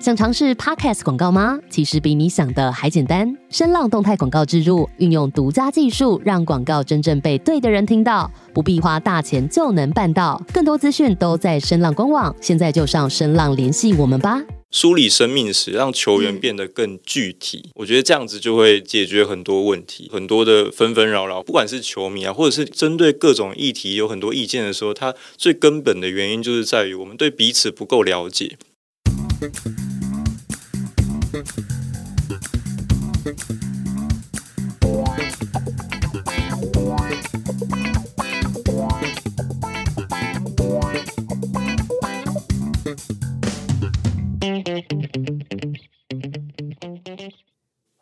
想尝试 Podcast 广告吗？其实比你想的还简单。声浪动态广告植入，运用独家技术，让广告真正被对的人听到，不必花大钱就能办到。更多资讯都在声浪官网，现在就上声浪联系我们吧。梳理生命史，让球员变得更具体，我觉得这样子就会解决很多问题，很多的纷纷扰扰。不管是球迷啊，或者是针对各种议题有很多意见的时候，它最根本的原因就是在于我们对彼此不够了解。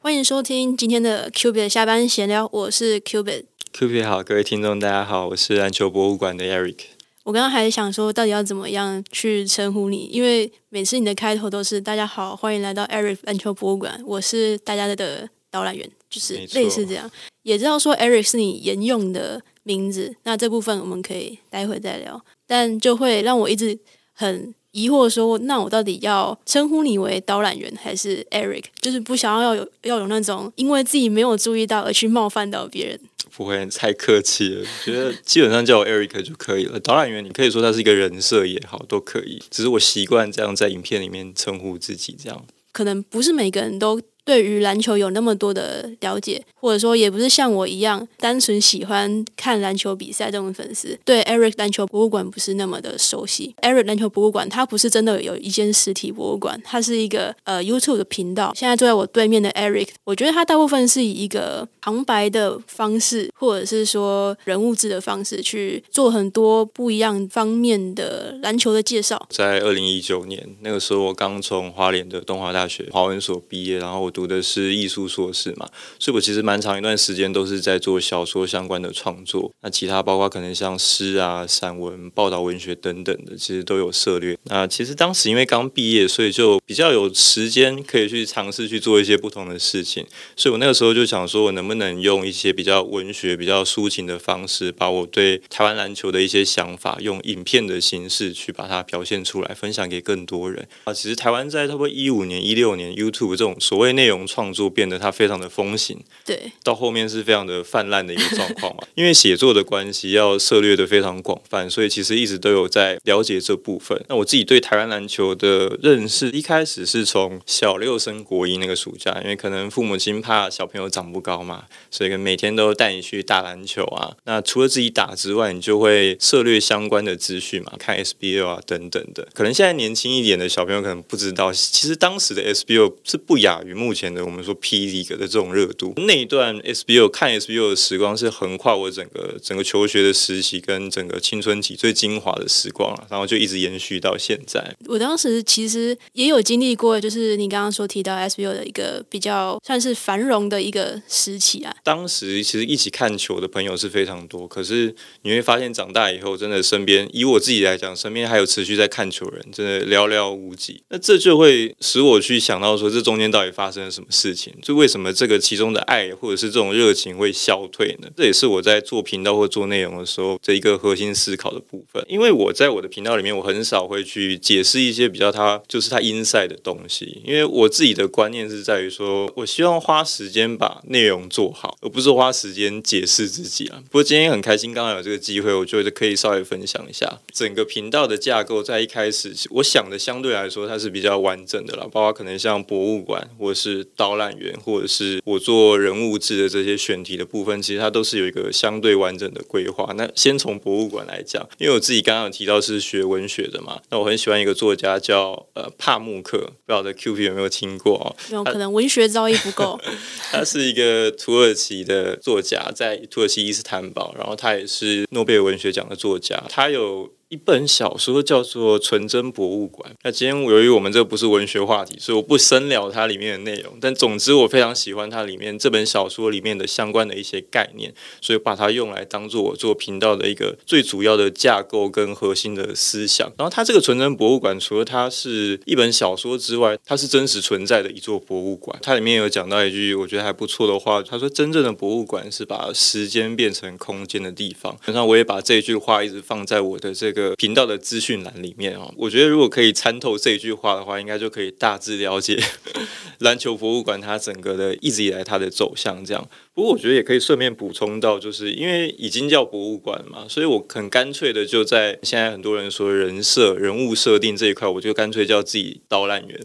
欢迎收听今天的 Q B 下班闲聊，我是 Q B。Q B 好，各位听众大家好，我是篮球博物馆的 Eric。我刚刚还想说，到底要怎么样去称呼你？因为每次你的开头都是“大家好，欢迎来到 Eric 篮球博物馆”，我是大家的导览员，就是类似这样。也知道说 Eric 是你沿用的名字，那这部分我们可以待会再聊。但就会让我一直很。疑惑说：“那我到底要称呼你为导览员还是 Eric？就是不想要有要有那种因为自己没有注意到而去冒犯到别人。不会太客气了，觉得基本上叫我 Eric 就可以了。导览员，你可以说他是一个人设也好，都可以。只是我习惯这样在影片里面称呼自己，这样可能不是每个人都。”对于篮球有那么多的了解，或者说也不是像我一样单纯喜欢看篮球比赛这种粉丝，对 Eric 篮球博物馆不是那么的熟悉。Eric 篮球博物馆它不是真的有一间实体博物馆，它是一个呃 YouTube 的频道。现在坐在我对面的 Eric，我觉得他大部分是以一个旁白的方式，或者是说人物志的方式去做很多不一样方面的篮球的介绍。在二零一九年那个时候，我刚从花莲的东华大学华文所毕业，然后我。读的是艺术硕士嘛，所以我其实蛮长一段时间都是在做小说相关的创作。那其他包括可能像诗啊、散文、报道文学等等的，其实都有涉猎。那其实当时因为刚毕业，所以就比较有时间可以去尝试去做一些不同的事情。所以我那个时候就想说，我能不能用一些比较文学、比较抒情的方式，把我对台湾篮球的一些想法，用影片的形式去把它表现出来，分享给更多人啊。其实台湾在差不多一五年、一六年，YouTube 这种所谓内内容创作变得它非常的风行，对，到后面是非常的泛滥的一个状况嘛。因为写作的关系，要涉猎的非常广泛，所以其实一直都有在了解这部分。那我自己对台湾篮球的认识，一开始是从小六升国一那个暑假，因为可能父母亲怕小朋友长不高嘛，所以每天都带你去打篮球啊。那除了自己打之外，你就会涉猎相关的资讯嘛，看 SBL 啊等等的。可能现在年轻一点的小朋友可能不知道，其实当时的 SBL 是不亚于目前。前的我们说 P League 的这种热度，那一段 SBO 看 SBO 的时光是横跨我整个整个求学的时期跟整个青春期最精华的时光了，然后就一直延续到现在。我当时其实也有经历过，就是你刚刚说提到 SBO 的一个比较算是繁荣的一个时期啊。当时其实一起看球的朋友是非常多，可是你会发现长大以后，真的身边以我自己来讲，身边还有持续在看球人，真的寥寥无几。那这就会使我去想到说，这中间到底发生。什么事情？就为什么这个其中的爱或者是这种热情会消退呢？这也是我在做频道或做内容的时候这一个核心思考的部分。因为我在我的频道里面，我很少会去解释一些比较它就是它 inside 的东西。因为我自己的观念是在于说，我希望花时间把内容做好，而不是花时间解释自己啊。不过今天很开心，刚刚有这个机会，我觉得可以稍微分享一下整个频道的架构。在一开始，我想的相对来说它是比较完整的了，包括可能像博物馆或是。导览员，或者是我做人物志的这些选题的部分，其实它都是有一个相对完整的规划。那先从博物馆来讲，因为我自己刚刚有提到是学文学的嘛，那我很喜欢一个作家叫呃帕慕克，不知道的 Q P 有没有听过哦？有可能文学造诣不够。他是一个土耳其的作家，在土耳其伊斯坦堡，然后他也是诺贝尔文学奖的作家，他有。一本小说叫做《纯真博物馆》。那今天由于我们这不是文学话题，所以我不深聊它里面的内容。但总之，我非常喜欢它里面这本小说里面的相关的一些概念，所以把它用来当做我做频道的一个最主要的架构跟核心的思想。然后，它这个纯真博物馆除了它是一本小说之外，它是真实存在的一座博物馆。它里面有讲到一句我觉得还不错的话，他说：“真正的博物馆是把时间变成空间的地方。”然后，我也把这句话一直放在我的这个。个频道的资讯栏里面哦。我觉得如果可以参透这句话的话，应该就可以大致了解 篮球博物馆它整个的一直以来它的走向这样。不过我觉得也可以顺便补充到，就是因为已经叫博物馆嘛，所以我很干脆的就在现在很多人说人设、人物设定这一块，我就干脆叫自己导览员。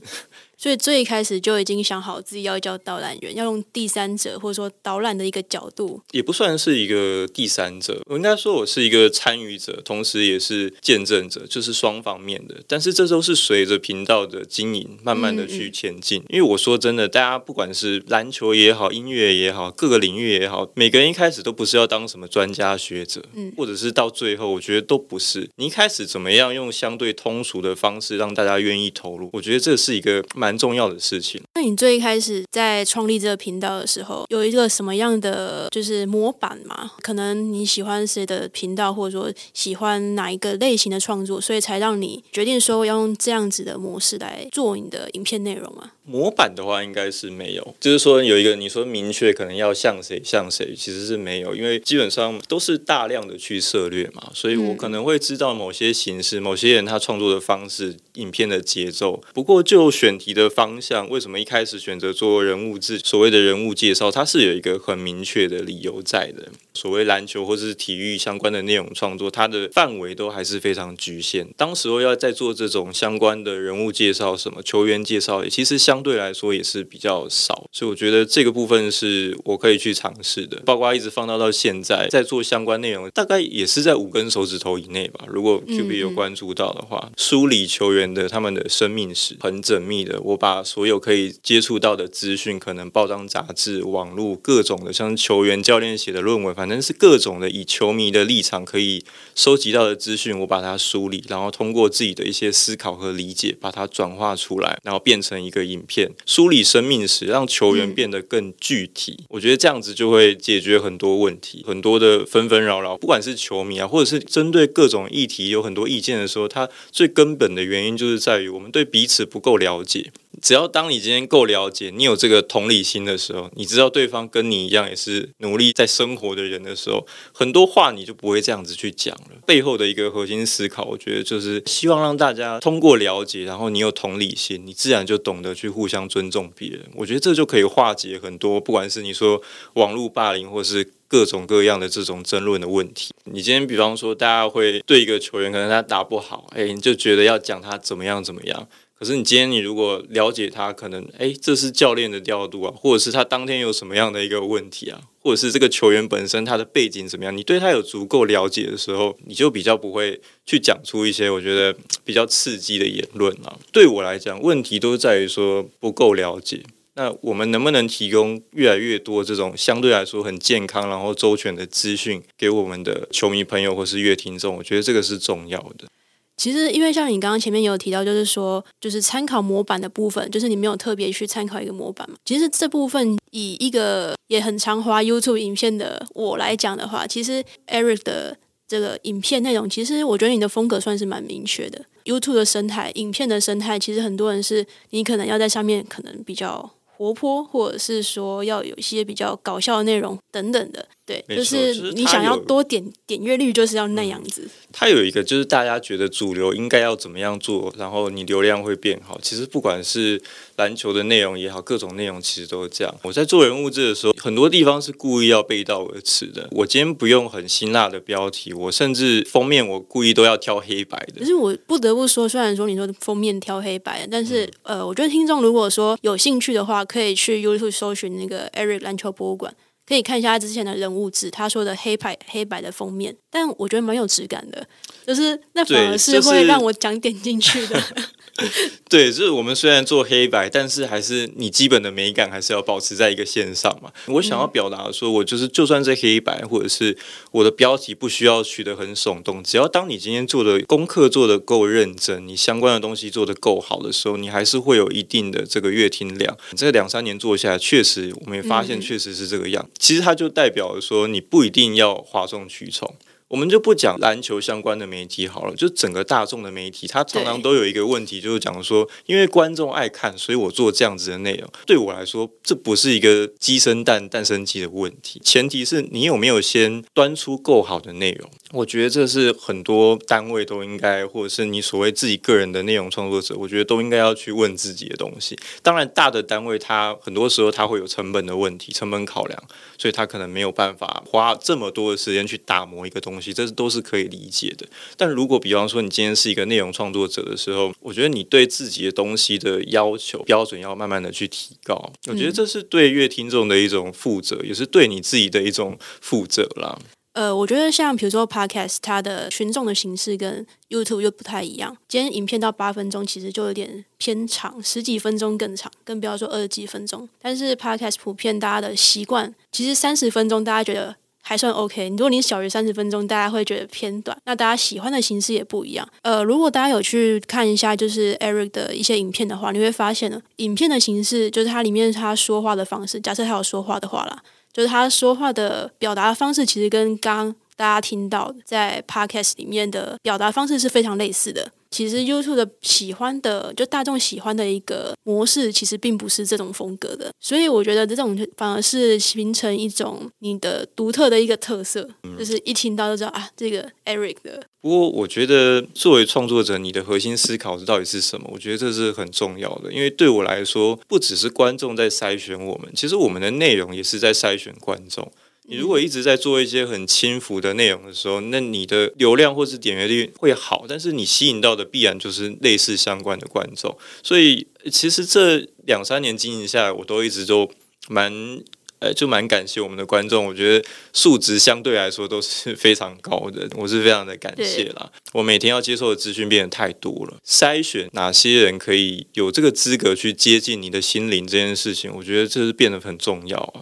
所以最一开始就已经想好自己要叫导览员，要用第三者或者说导览的一个角度，也不算是一个第三者，我应该说我是一个参与者，同时也是见证者，就是双方面的。但是这都是随着频道的经营，慢慢的去前进。因为我说真的，大家不管是篮球也好，音乐也好，各个领域也好，每个人一开始都不是要当什么专家学者，嗯，或者是到最后，我觉得都不是。你一开始怎么样用相对通俗的方式让大家愿意投入？我觉得这是一个蛮。重要的事情。那你最一开始在创立这个频道的时候，有一个什么样的就是模板嘛？可能你喜欢谁的频道，或者说喜欢哪一个类型的创作，所以才让你决定说要用这样子的模式来做你的影片内容啊？模板的话，应该是没有，就是说有一个你说明确可能要像谁像谁，其实是没有，因为基本上都是大量的去涉略嘛，所以我可能会知道某些形式、某些人他创作的方式、影片的节奏。不过就选题的方向，为什么一开始选择做人物志，所谓的人物介绍，它是有一个很明确的理由在的。所谓篮球或者是体育相关的内容创作，它的范围都还是非常局限。当时候要在做这种相关的人物介绍，什么球员介绍，其实相对来说也是比较少。所以我觉得这个部分是我可以去尝试的。包括一直放到到现在，在做相关内容，大概也是在五根手指头以内吧。如果 Q B 有关注到的话，梳理球员的他们的生命史很缜密的。我把所有可以接触到的资讯，可能报章杂志、网络各种的，像球员、教练写的论文。反正是各种的以球迷的立场可以收集到的资讯，我把它梳理，然后通过自己的一些思考和理解，把它转化出来，然后变成一个影片，梳理生命史，让球员变得更具体。我觉得这样子就会解决很多问题，很多的纷纷扰扰。不管是球迷啊，或者是针对各种议题有很多意见的时候，它最根本的原因就是在于我们对彼此不够了解。只要当你今天够了解，你有这个同理心的时候，你知道对方跟你一样也是努力在生活的人的时候，很多话你就不会这样子去讲了。背后的一个核心思考，我觉得就是希望让大家通过了解，然后你有同理心，你自然就懂得去互相尊重别人。我觉得这就可以化解很多，不管是你说网络霸凌，或是各种各样的这种争论的问题。你今天比方说，大家会对一个球员，可能他打不好，哎，你就觉得要讲他怎么样怎么样。可是你今天你如果了解他，可能哎，这是教练的调度啊，或者是他当天有什么样的一个问题啊，或者是这个球员本身他的背景怎么样，你对他有足够了解的时候，你就比较不会去讲出一些我觉得比较刺激的言论啊。对我来讲，问题都在于说不够了解。那我们能不能提供越来越多这种相对来说很健康然后周全的资讯给我们的球迷朋友或是乐听众？我觉得这个是重要的。其实，因为像你刚刚前面有提到，就是说，就是参考模板的部分，就是你没有特别去参考一个模板嘛。其实这部分以一个也很常滑 YouTube 影片的我来讲的话，其实 Eric 的这个影片内容，其实我觉得你的风格算是蛮明确的。YouTube 的生态，影片的生态，其实很多人是你可能要在上面可能比较。活泼，或者是说要有一些比较搞笑的内容等等的，对，就是你想要多点点阅率，就是要那样子。它有一个就是大家觉得主流应该要怎么样做，然后你流量会变好。其实不管是篮球的内容也好，各种内容其实都是这样。我在做人物志的时候，很多地方是故意要背道而驰的。我今天不用很辛辣的标题，我甚至封面我故意都要挑黑白的。可是我不得不说，虽然说你说封面挑黑白，但是呃，我觉得听众如果说有兴趣的话，可以去 YouTube 搜寻那个 Eric 篮球博物馆，可以看一下他之前的人物志，他说的黑白黑白的封面，但我觉得蛮有质感的，就是那反而是会让我讲点进去的。对，就是我们虽然做黑白，但是还是你基本的美感还是要保持在一个线上嘛。我想要表达的说，我就是就算是黑白，或者是我的标题不需要取得很耸动，只要当你今天做的功课做的够认真，你相关的东西做的够好的时候，你还是会有一定的这个阅听量。这两三年做下来，确实我们也发现确实是这个样。其实它就代表说，你不一定要哗众取宠。我们就不讲篮球相关的媒体好了，就整个大众的媒体，它常常都有一个问题，就是讲说，因为观众爱看，所以我做这样子的内容。对我来说，这不是一个鸡生蛋，蛋生鸡的问题，前提是你有没有先端出够好的内容。我觉得这是很多单位都应该，或者是你所谓自己个人的内容创作者，我觉得都应该要去问自己的东西。当然，大的单位它很多时候它会有成本的问题，成本考量，所以它可能没有办法花这么多的时间去打磨一个东西，这是都是可以理解的。但如果比方说你今天是一个内容创作者的时候，我觉得你对自己的东西的要求标准要慢慢的去提高。我觉得这是对乐听众的一种负责，也是对你自己的一种负责啦。呃，我觉得像比如说 Podcast，它的群众的形式跟 YouTube 又不太一样。今天影片到八分钟，其实就有点偏长，十几分钟更长，更不要说二十几分钟。但是 Podcast 普遍大家的习惯，其实三十分钟大家觉得还算 OK。如果你小于三十分钟，大家会觉得偏短。那大家喜欢的形式也不一样。呃，如果大家有去看一下就是 Eric 的一些影片的话，你会发现呢，影片的形式就是它里面他说话的方式。假设他有说话的话啦。就是他说话的表达方式，其实跟刚刚大家听到的在 podcast 里面的表达方式是非常类似的。其实 YouTube 的喜欢的，就大众喜欢的一个模式，其实并不是这种风格的。所以我觉得这种反而是形成一种你的独特的一个特色，就是一听到就知道啊，这个 Eric 的。不过我觉得作为创作者，你的核心思考是到底是什么？我觉得这是很重要的，因为对我来说，不只是观众在筛选我们，其实我们的内容也是在筛选观众。你如果一直在做一些很轻浮的内容的时候，那你的流量或是点阅率会好，但是你吸引到的必然就是类似相关的观众。所以其实这两三年经营下来，我都一直都蛮呃，就蛮感谢我们的观众。我觉得素质相对来说都是非常高的，我是非常的感谢啦。我每天要接受的资讯变得太多了，筛选哪些人可以有这个资格去接近你的心灵这件事情，我觉得这是变得很重要啊。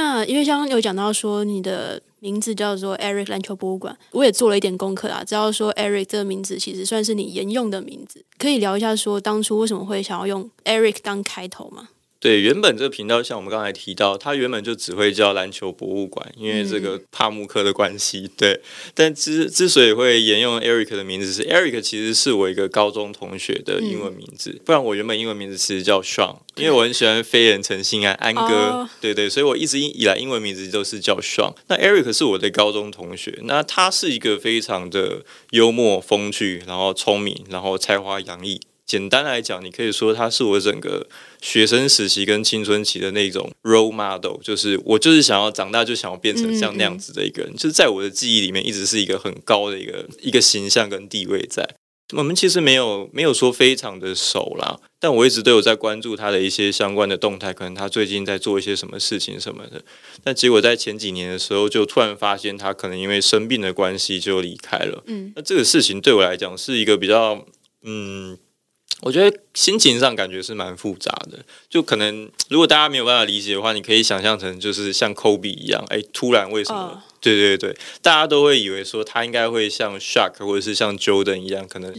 那因为刚刚有讲到说你的名字叫做 Eric 篮球博物馆，我也做了一点功课啊，知道说 Eric 这个名字其实算是你沿用的名字，可以聊一下说当初为什么会想要用 Eric 当开头吗？对，原本这个频道像我们刚才提到，它原本就只会叫篮球博物馆，因为这个帕慕克的关系。对，但之之所以会沿用 Eric 的名字，是 Eric 其实是我一个高中同学的英文名字，不然我原本英文名字其实叫 Sean，因为我很喜欢飞人陈信安安哥，对对，所以我一直以来英文名字都是叫 Sean。那 Eric 是我的高中同学，那他是一个非常的幽默风趣，然后聪明，然后才华洋溢。简单来讲，你可以说他是我整个学生时期跟青春期的那种 role model，就是我就是想要长大就想要变成像那样子的一个人，就是在我的记忆里面一直是一个很高的一个一个形象跟地位在。我们其实没有没有说非常的熟啦，但我一直都有在关注他的一些相关的动态，可能他最近在做一些什么事情什么的。但结果在前几年的时候，就突然发现他可能因为生病的关系就离开了。嗯，那这个事情对我来讲是一个比较嗯。我觉得心情上感觉是蛮复杂的，就可能 如果大家没有办法理解的话，你可以想象成就是像科比一样，哎，突然为什么？对对对，大家都会以为说他应该会像 Shark 或者是像 Jordan 一样，可能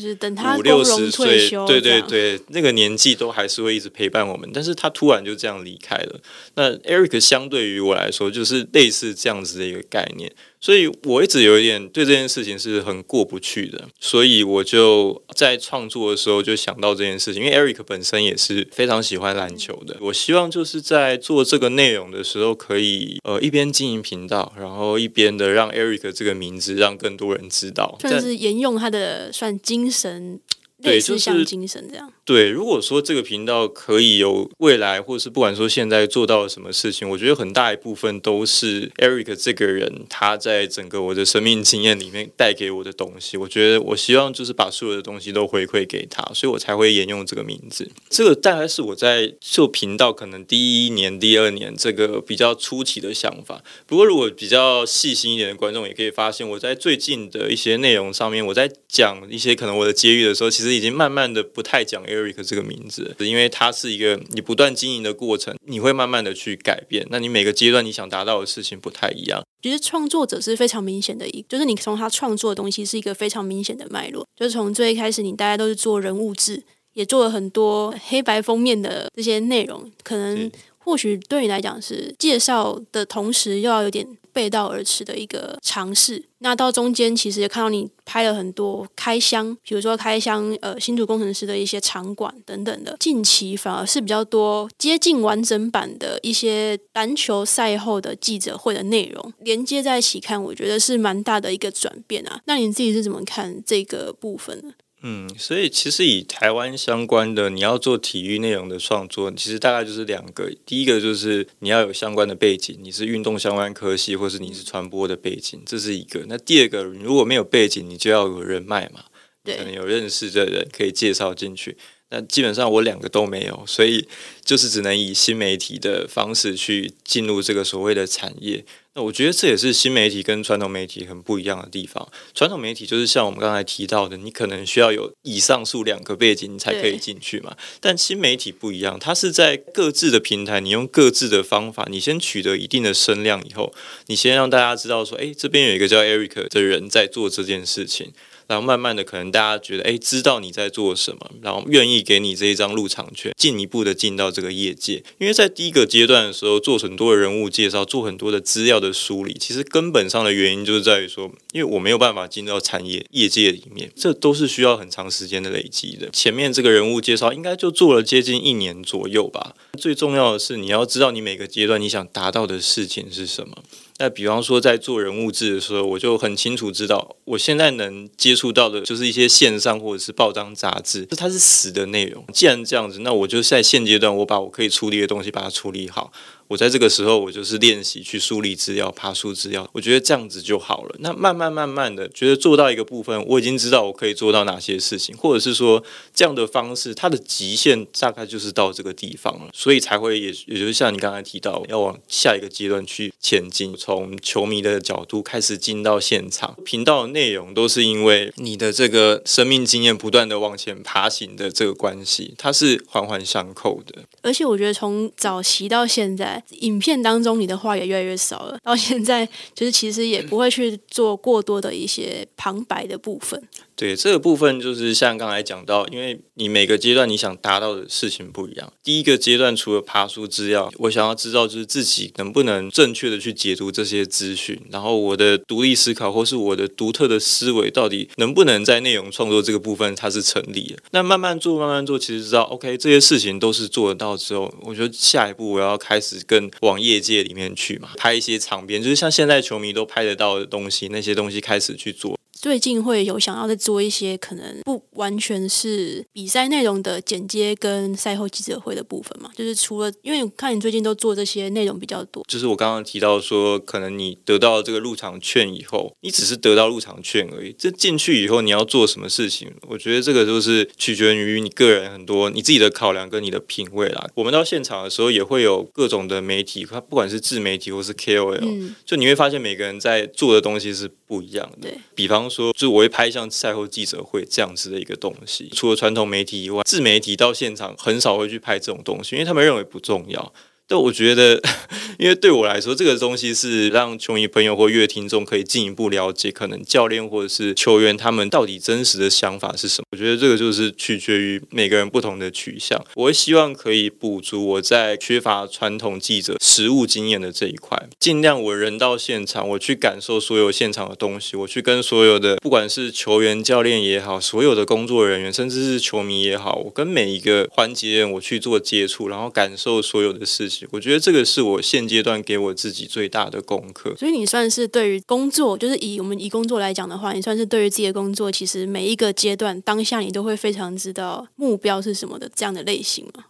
五六十岁，对对对，那个年纪都还是会一直陪伴我们。但是他突然就这样离开了。那 Eric 相对于我来说，就是类似这样子的一个概念。所以我一直有一点对这件事情是很过不去的，所以我就在创作的时候就想到这件事情，因为 Eric 本身也是非常喜欢篮球的。我希望就是在做这个内容的时候，可以呃一边经营频道，然后一边的让 Eric 这个名字让更多人知道，算是沿用他的算精神。对，就是像精神这样。对，如果说这个频道可以有未来，或者是不管说现在做到了什么事情，我觉得很大一部分都是 Eric 这个人他在整个我的生命经验里面带给我的东西。我觉得我希望就是把所有的东西都回馈给他，所以我才会沿用这个名字。这个大概是我在做频道可能第一年、第二年这个比较初期的想法。不过如果比较细心一点的观众也可以发现，我在最近的一些内容上面，我在讲一些可能我的接遇的时候，其实。已经慢慢的不太讲 Eric 这个名字，因为它是一个你不断经营的过程，你会慢慢的去改变。那你每个阶段你想达到的事情不太一样。其实创作者是非常明显的一，就是你从他创作的东西是一个非常明显的脉络。就是从最一开始，你大家都是做人物志，也做了很多黑白封面的这些内容，可能或许对你来讲是介绍的同时，又要有点。背道而驰的一个尝试。那到中间其实也看到你拍了很多开箱，比如说开箱呃新竹工程师的一些场馆等等的。近期反而是比较多接近完整版的一些篮球赛后的记者会的内容连接在一起看，我觉得是蛮大的一个转变啊。那你自己是怎么看这个部分呢？嗯，所以其实以台湾相关的，你要做体育内容的创作，其实大概就是两个。第一个就是你要有相关的背景，你是运动相关科系，或是你是传播的背景，这是一个。那第二个，如果没有背景，你就要有人脉嘛，可能有认识的人可以介绍进去。那基本上我两个都没有，所以就是只能以新媒体的方式去进入这个所谓的产业。那我觉得这也是新媒体跟传统媒体很不一样的地方。传统媒体就是像我们刚才提到的，你可能需要有以上述两个背景你才可以进去嘛。但新媒体不一样，它是在各自的平台，你用各自的方法，你先取得一定的声量以后，你先让大家知道说，哎，这边有一个叫 Eric 的人在做这件事情。然后慢慢的，可能大家觉得，哎，知道你在做什么，然后愿意给你这一张入场券，进一步的进到这个业界。因为在第一个阶段的时候，做很多的人物介绍，做很多的资料的梳理，其实根本上的原因就是在于说，因为我没有办法进到产业业界里面，这都是需要很长时间的累积的。前面这个人物介绍应该就做了接近一年左右吧。最重要的是，你要知道你每个阶段你想达到的事情是什么。那比方说，在做人物志的时候，我就很清楚知道，我现在能接触到的就是一些线上或者是报章杂志，那它是死的内容。既然这样子，那我就在现阶段，我把我可以处理的东西把它处理好。我在这个时候，我就是练习去梳理资料、爬树资料，我觉得这样子就好了。那慢慢慢慢的，觉得做到一个部分，我已经知道我可以做到哪些事情，或者是说这样的方式，它的极限大概就是到这个地方了，所以才会也也就是像你刚才提到，要往下一个阶段去前进，从球迷的角度开始进到现场。频道内容都是因为你的这个生命经验不断的往前爬行的这个关系，它是环环相扣的。而且我觉得从早期到现在。影片当中，你的话也越来越少了。到现在，就是其实也不会去做过多的一些旁白的部分。对这个部分，就是像刚才讲到，因为你每个阶段你想达到的事情不一样。第一个阶段，除了爬书资料，我想要知道就是自己能不能正确的去解读这些资讯，然后我的独立思考或是我的独特的思维，到底能不能在内容创作这个部分它是成立的。那慢慢做，慢慢做，其实知道 OK 这些事情都是做得到之后，我觉得下一步我要开始跟往业界里面去嘛，拍一些场边，就是像现在球迷都拍得到的东西，那些东西开始去做。最近会有想要再做一些可能不完全是比赛内容的剪接跟赛后记者会的部分嘛？就是除了因为看你最近都做这些内容比较多，就是我刚刚提到说，可能你得到这个入场券以后，你只是得到入场券而已。这进去以后你要做什么事情？我觉得这个就是取决于你个人很多你自己的考量跟你的品味啦。我们到现场的时候也会有各种的媒体，它不管是自媒体或是 KOL，就你会发现每个人在做的东西是不一样的。比方。说，就我会拍像赛后记者会这样子的一个东西。除了传统媒体以外，自媒体到现场很少会去拍这种东西，因为他们认为不重要。但我觉得，因为对我来说，这个东西是让球迷朋友或乐听众可以进一步了解，可能教练或者是球员他们到底真实的想法是什么。我觉得这个就是取决于每个人不同的取向。我会希望可以补足我在缺乏传统记者实务经验的这一块，尽量我人到现场，我去感受所有现场的东西，我去跟所有的不管是球员、教练也好，所有的工作人员，甚至是球迷也好，我跟每一个环节我去做接触，然后感受所有的事情。我觉得这个是我现阶段给我自己最大的功课。所以你算是对于工作，就是以我们以工作来讲的话，你算是对于自己的工作，其实每一个阶段当下你都会非常知道目标是什么的这样的类型吗？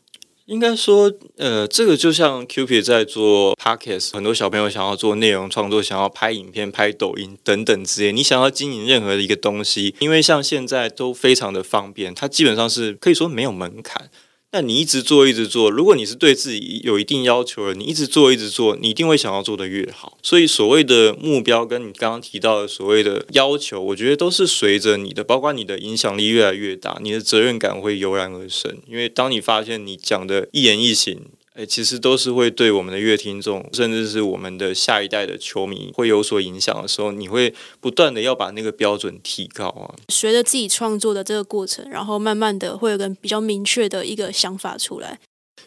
应该说，呃，这个就像 Q P 在做 Podcast，很多小朋友想要做内容创作，想要拍影片、拍抖音等等之类。你想要经营任何的一个东西，因为像现在都非常的方便，它基本上是可以说没有门槛。那你一直做，一直做。如果你是对自己有一定要求的，你一直做，一直做，你一定会想要做的越好。所以所谓的目标，跟你刚刚提到的所谓的要求，我觉得都是随着你的，包括你的影响力越来越大，你的责任感会油然而生。因为当你发现你讲的一言一行。其实都是会对我们的乐听众，甚至是我们的下一代的球迷会有所影响的时候，你会不断的要把那个标准提高啊。随着自己创作的这个过程，然后慢慢的会有个比较明确的一个想法出来。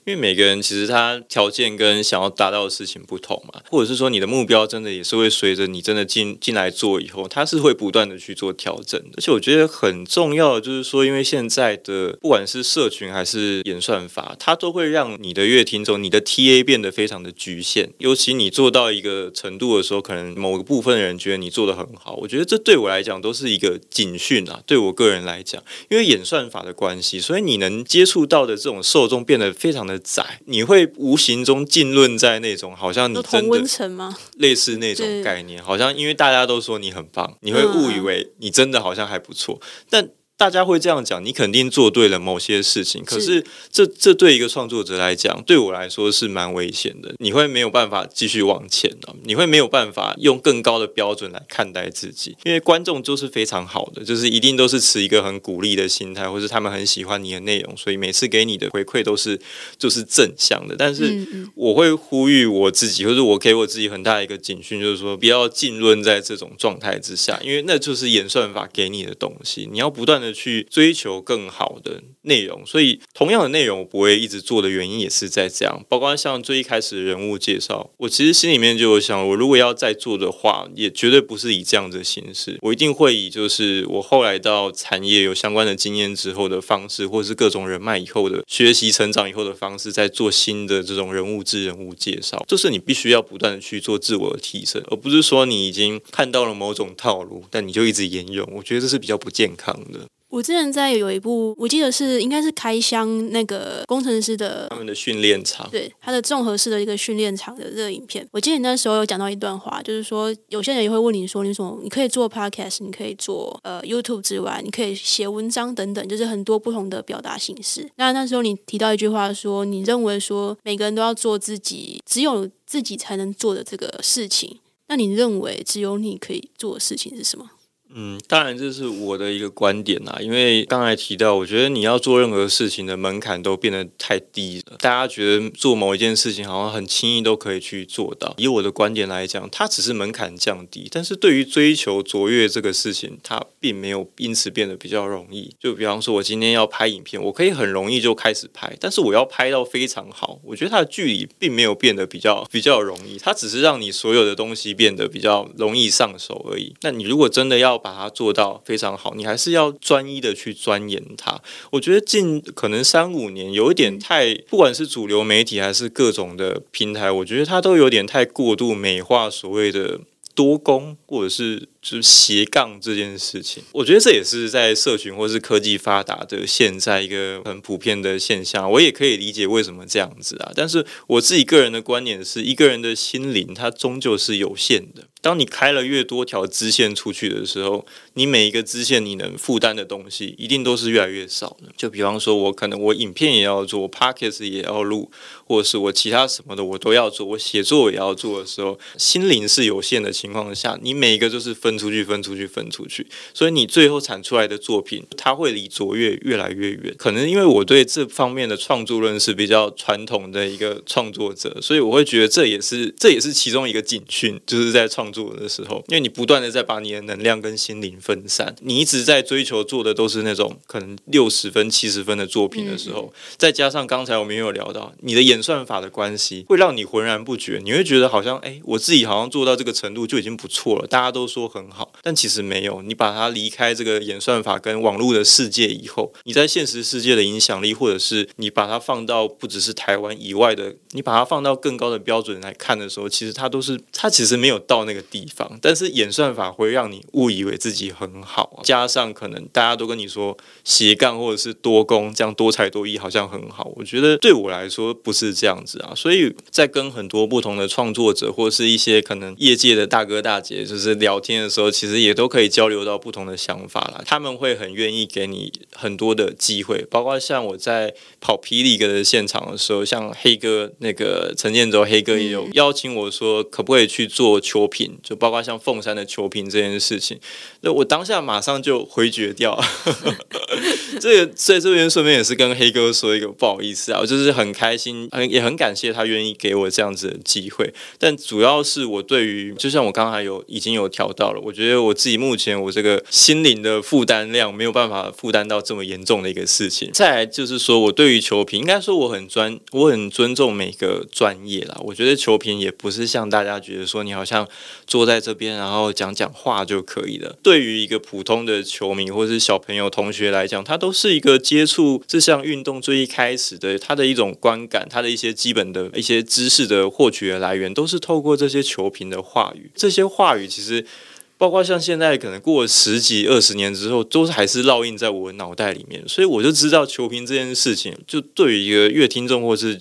因为每个人其实他条件跟想要达到的事情不同嘛，或者是说你的目标真的也是会随着你真的进进来做以后，他是会不断的去做调整的。而且我觉得很重要的就是说，因为现在的不管是社群还是演算法，它都会让你的乐听众、你的 TA 变得非常的局限。尤其你做到一个程度的时候，可能某个部分的人觉得你做的很好，我觉得这对我来讲都是一个警讯啊。对我个人来讲，因为演算法的关系，所以你能接触到的这种受众变得非常的。窄，你会无形中浸润在那种好像你真的吗？类似那种概念，好像因为大家都说你很棒，你会误以为你真的好像还不错，但。大家会这样讲，你肯定做对了某些事情。可是，这这对一个创作者来讲，对我来说是蛮危险的。你会没有办法继续往前的，你会没有办法用更高的标准来看待自己。因为观众就是非常好的，就是一定都是持一个很鼓励的心态，或是他们很喜欢你的内容，所以每次给你的回馈都是就是正向的。但是，我会呼吁我自己，或者我给我自己很大的一个警讯，就是说不要浸润在这种状态之下，因为那就是演算法给你的东西，你要不断的。去追求更好的内容，所以同样的内容我不会一直做的原因也是在这样。包括像最一开始的人物介绍，我其实心里面就有想，我如果要再做的话，也绝对不是以这样的形式，我一定会以就是我后来到产业有相关的经验之后的方式，或是各种人脉以后的学习成长以后的方式，在做新的这种人物之人物介绍。就是你必须要不断的去做自我的提升，而不是说你已经看到了某种套路，但你就一直沿用。我觉得这是比较不健康的。我之前在有一部，我记得是应该是开箱那个工程师的他们的训练场，对他的综合式的一个训练场的这个影片。我记得你那时候有讲到一段话，就是说有些人也会问你说，你说你可以做 podcast，你可以做呃 YouTube 之外，你可以写文章等等，就是很多不同的表达形式。那那时候你提到一句话说，你认为说每个人都要做自己只有自己才能做的这个事情，那你认为只有你可以做的事情是什么？嗯，当然这是我的一个观点啦。因为刚才提到，我觉得你要做任何事情的门槛都变得太低了。大家觉得做某一件事情好像很轻易都可以去做到。以我的观点来讲，它只是门槛降低，但是对于追求卓越这个事情，它并没有因此变得比较容易。就比方说，我今天要拍影片，我可以很容易就开始拍，但是我要拍到非常好，我觉得它的距离并没有变得比较比较容易。它只是让你所有的东西变得比较容易上手而已。那你如果真的要把它做到非常好，你还是要专一的去钻研它。我觉得近可能三五年有一点太，不管是主流媒体还是各种的平台，我觉得它都有点太过度美化所谓的多功，或者是。就是斜杠这件事情，我觉得这也是在社群或是科技发达的现在一个很普遍的现象。我也可以理解为什么这样子啊，但是我自己个人的观点是，一个人的心灵它终究是有限的。当你开了越多条支线出去的时候，你每一个支线你能负担的东西一定都是越来越少的。就比方说，我可能我影片也要做，podcast 也要录，或者是我其他什么的我都要做，我写作也要做的时候，心灵是有限的情况下，你每一个就是分。出去，分出去，分出去，所以你最后产出来的作品，它会离卓越越来越远。可能因为我对这方面的创作论是比较传统的一个创作者，所以我会觉得这也是这也是其中一个警讯，就是在创作的时候，因为你不断的在把你的能量跟心灵分散，你一直在追求做的都是那种可能六十分、七十分的作品的时候，再加上刚才我们也有聊到你的演算法的关系，会让你浑然不觉，你会觉得好像哎，我自己好像做到这个程度就已经不错了，大家都说很。好，但其实没有。你把它离开这个演算法跟网络的世界以后，你在现实世界的影响力，或者是你把它放到不只是台湾以外的，你把它放到更高的标准来看的时候，其实它都是它其实没有到那个地方。但是演算法会让你误以为自己很好，加上可能大家都跟你说斜杠或者是多工，这样多才多艺好像很好。我觉得对我来说不是这样子啊。所以在跟很多不同的创作者或是一些可能业界的大哥大姐就是聊天的。时候其实也都可以交流到不同的想法啦，他们会很愿意给你很多的机会，包括像我在跑霹雳哥的现场的时候，像黑哥那个陈建州黑哥也有邀请我说可不可以去做球评，就包括像凤山的球评这件事情，那我当下马上就回绝掉。这个在这边顺便也是跟黑哥说一个不好意思啊，我就是很开心，很也很感谢他愿意给我这样子的机会，但主要是我对于就像我刚才有已经有调到了。我觉得我自己目前我这个心灵的负担量没有办法负担到这么严重的一个事情。再来就是说我对于球评，应该说我很专，我很尊重每个专业啦。我觉得球评也不是像大家觉得说你好像坐在这边然后讲讲话就可以了。对于一个普通的球迷或是小朋友同学来讲，他都是一个接触这项运动最一开始的他的一种观感，他的一些基本的一些知识的获取的来源，都是透过这些球评的话语。这些话语其实。包括像现在可能过了十几二十年之后，都是还是烙印在我脑袋里面，所以我就知道球评这件事情，就对于一个乐听众或是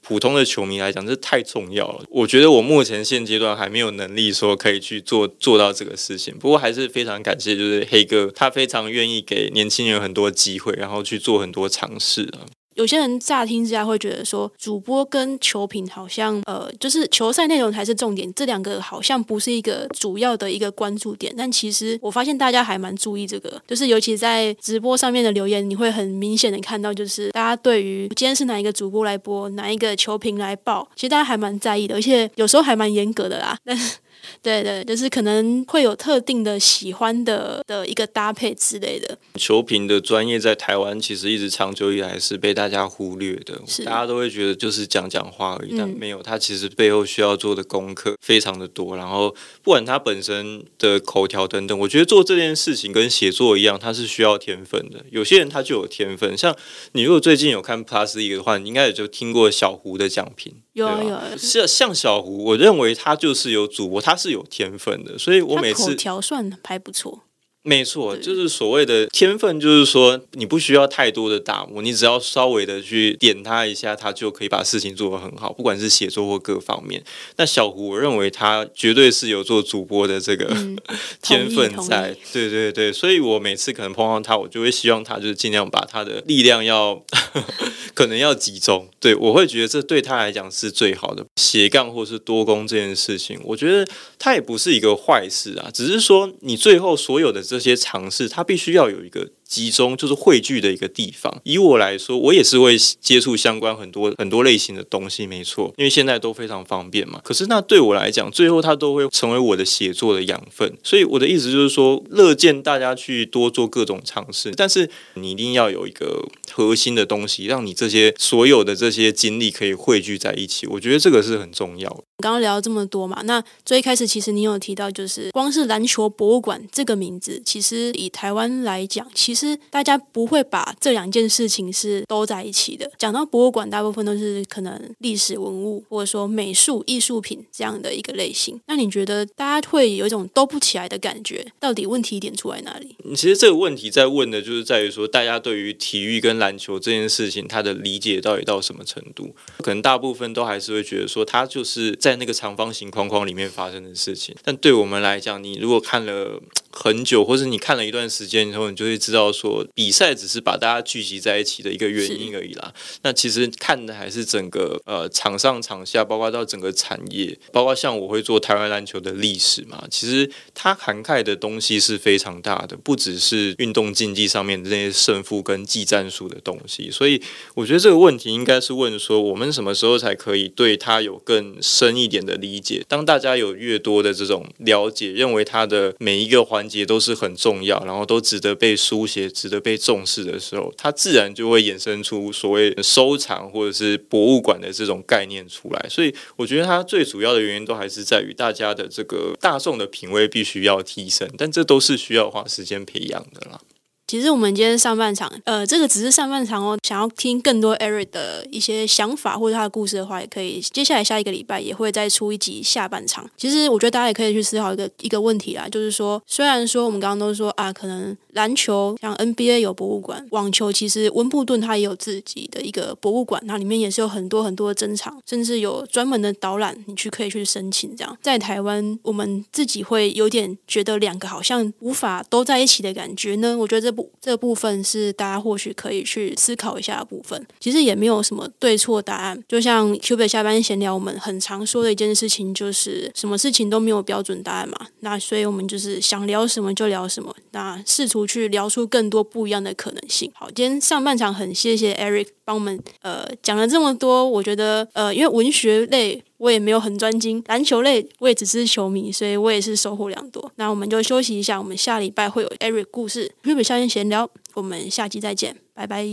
普通的球迷来讲，这太重要了。我觉得我目前现阶段还没有能力说可以去做做到这个事情，不过还是非常感谢，就是黑哥他非常愿意给年轻人很多机会，然后去做很多尝试啊。有些人乍听之下会觉得说，主播跟球评好像，呃，就是球赛内容才是重点，这两个好像不是一个主要的一个关注点。但其实我发现大家还蛮注意这个，就是尤其在直播上面的留言，你会很明显的看到，就是大家对于今天是哪一个主播来播，哪一个球评来报，其实大家还蛮在意的，而且有时候还蛮严格的啦。但是。对对，就是可能会有特定的喜欢的的一个搭配之类的。球评的专业在台湾其实一直长久以来是被大家忽略的，大家都会觉得就是讲讲话而已，但没有，他其实背后需要做的功课非常的多。然后不管他本身的口条等等，我觉得做这件事情跟写作一样，他是需要天分的。有些人他就有天分，像你如果最近有看 Plus 一个的话，你应该也就听过小胡的讲评。有有，像像小胡，我认为他就是有主播，他是有天分的，所以我每次口条算还不错。没错，就是所谓的天分，就是说你不需要太多的打磨，你只要稍微的去点他一下，他就可以把事情做得很好，不管是写作或各方面。那小胡，我认为他绝对是有做主播的这个 天分在，对对对，所以我每次可能碰到他，我就会希望他就是尽量把他的力量要 可能要集中，对我会觉得这对他来讲是最好的斜杠或是多功这件事情，我觉得他也不是一个坏事啊，只是说你最后所有的这。这些尝试，它必须要有一个。集中就是汇聚的一个地方。以我来说，我也是会接触相关很多很多类型的东西，没错，因为现在都非常方便嘛。可是那对我来讲，最后它都会成为我的写作的养分。所以我的意思就是说，乐见大家去多做各种尝试，但是你一定要有一个核心的东西，让你这些所有的这些经历可以汇聚在一起。我觉得这个是很重要的。刚刚聊这么多嘛，那最一开始其实你有提到，就是光是篮球博物馆这个名字，其实以台湾来讲，其实大家不会把这两件事情是都在一起的。讲到博物馆，大部分都是可能历史文物或者说美术艺术品这样的一个类型。那你觉得大家会有一种都不起来的感觉？到底问题点出在哪里？其实这个问题在问的就是在于说，大家对于体育跟篮球这件事情，他的理解到底到什么程度？可能大部分都还是会觉得说，它就是在那个长方形框框里面发生的事情。但对我们来讲，你如果看了很久，或者你看了一段时间以后，你就会知道说。比赛只是把大家聚集在一起的一个原因而已啦。那其实看的还是整个呃场上场下，包括到整个产业，包括像我会做台湾篮球的历史嘛。其实它涵盖的东西是非常大的，不只是运动竞技上面的那些胜负跟技战术的东西。所以我觉得这个问题应该是问说，我们什么时候才可以对它有更深一点的理解？当大家有越多的这种了解，认为它的每一个环节都是很重要，然后都值得被书写。值得被重视的时候，它自然就会衍生出所谓收藏或者是博物馆的这种概念出来。所以，我觉得它最主要的原因都还是在于大家的这个大众的品味必须要提升，但这都是需要花时间培养的啦。其实我们今天上半场，呃，这个只是上半场哦。想要听更多 Eric 的一些想法或者他的故事的话，也可以。接下来下一个礼拜也会再出一集下半场。其实我觉得大家也可以去思考一个一个问题啦，就是说，虽然说我们刚刚都说啊，可能篮球像 NBA 有博物馆，网球其实温布顿它也有自己的一个博物馆，那里面也是有很多很多的珍藏，甚至有专门的导览，你去可以去申请。这样在台湾，我们自己会有点觉得两个好像无法都在一起的感觉呢。我觉得这。这部分是大家或许可以去思考一下的部分。其实也没有什么对错答案。就像 Q 贝下班闲聊，我们很常说的一件事情，就是什么事情都没有标准答案嘛。那所以我们就是想聊什么就聊什么，那试图去聊出更多不一样的可能性。好，今天上半场很谢谢 Eric 帮我们呃讲了这么多。我觉得呃，因为文学类。我也没有很专精篮球类，我也只是球迷，所以我也是收获良多。那我们就休息一下，我们下礼拜会有 Eric 故事、日本校园闲聊，我们下集再见，拜拜。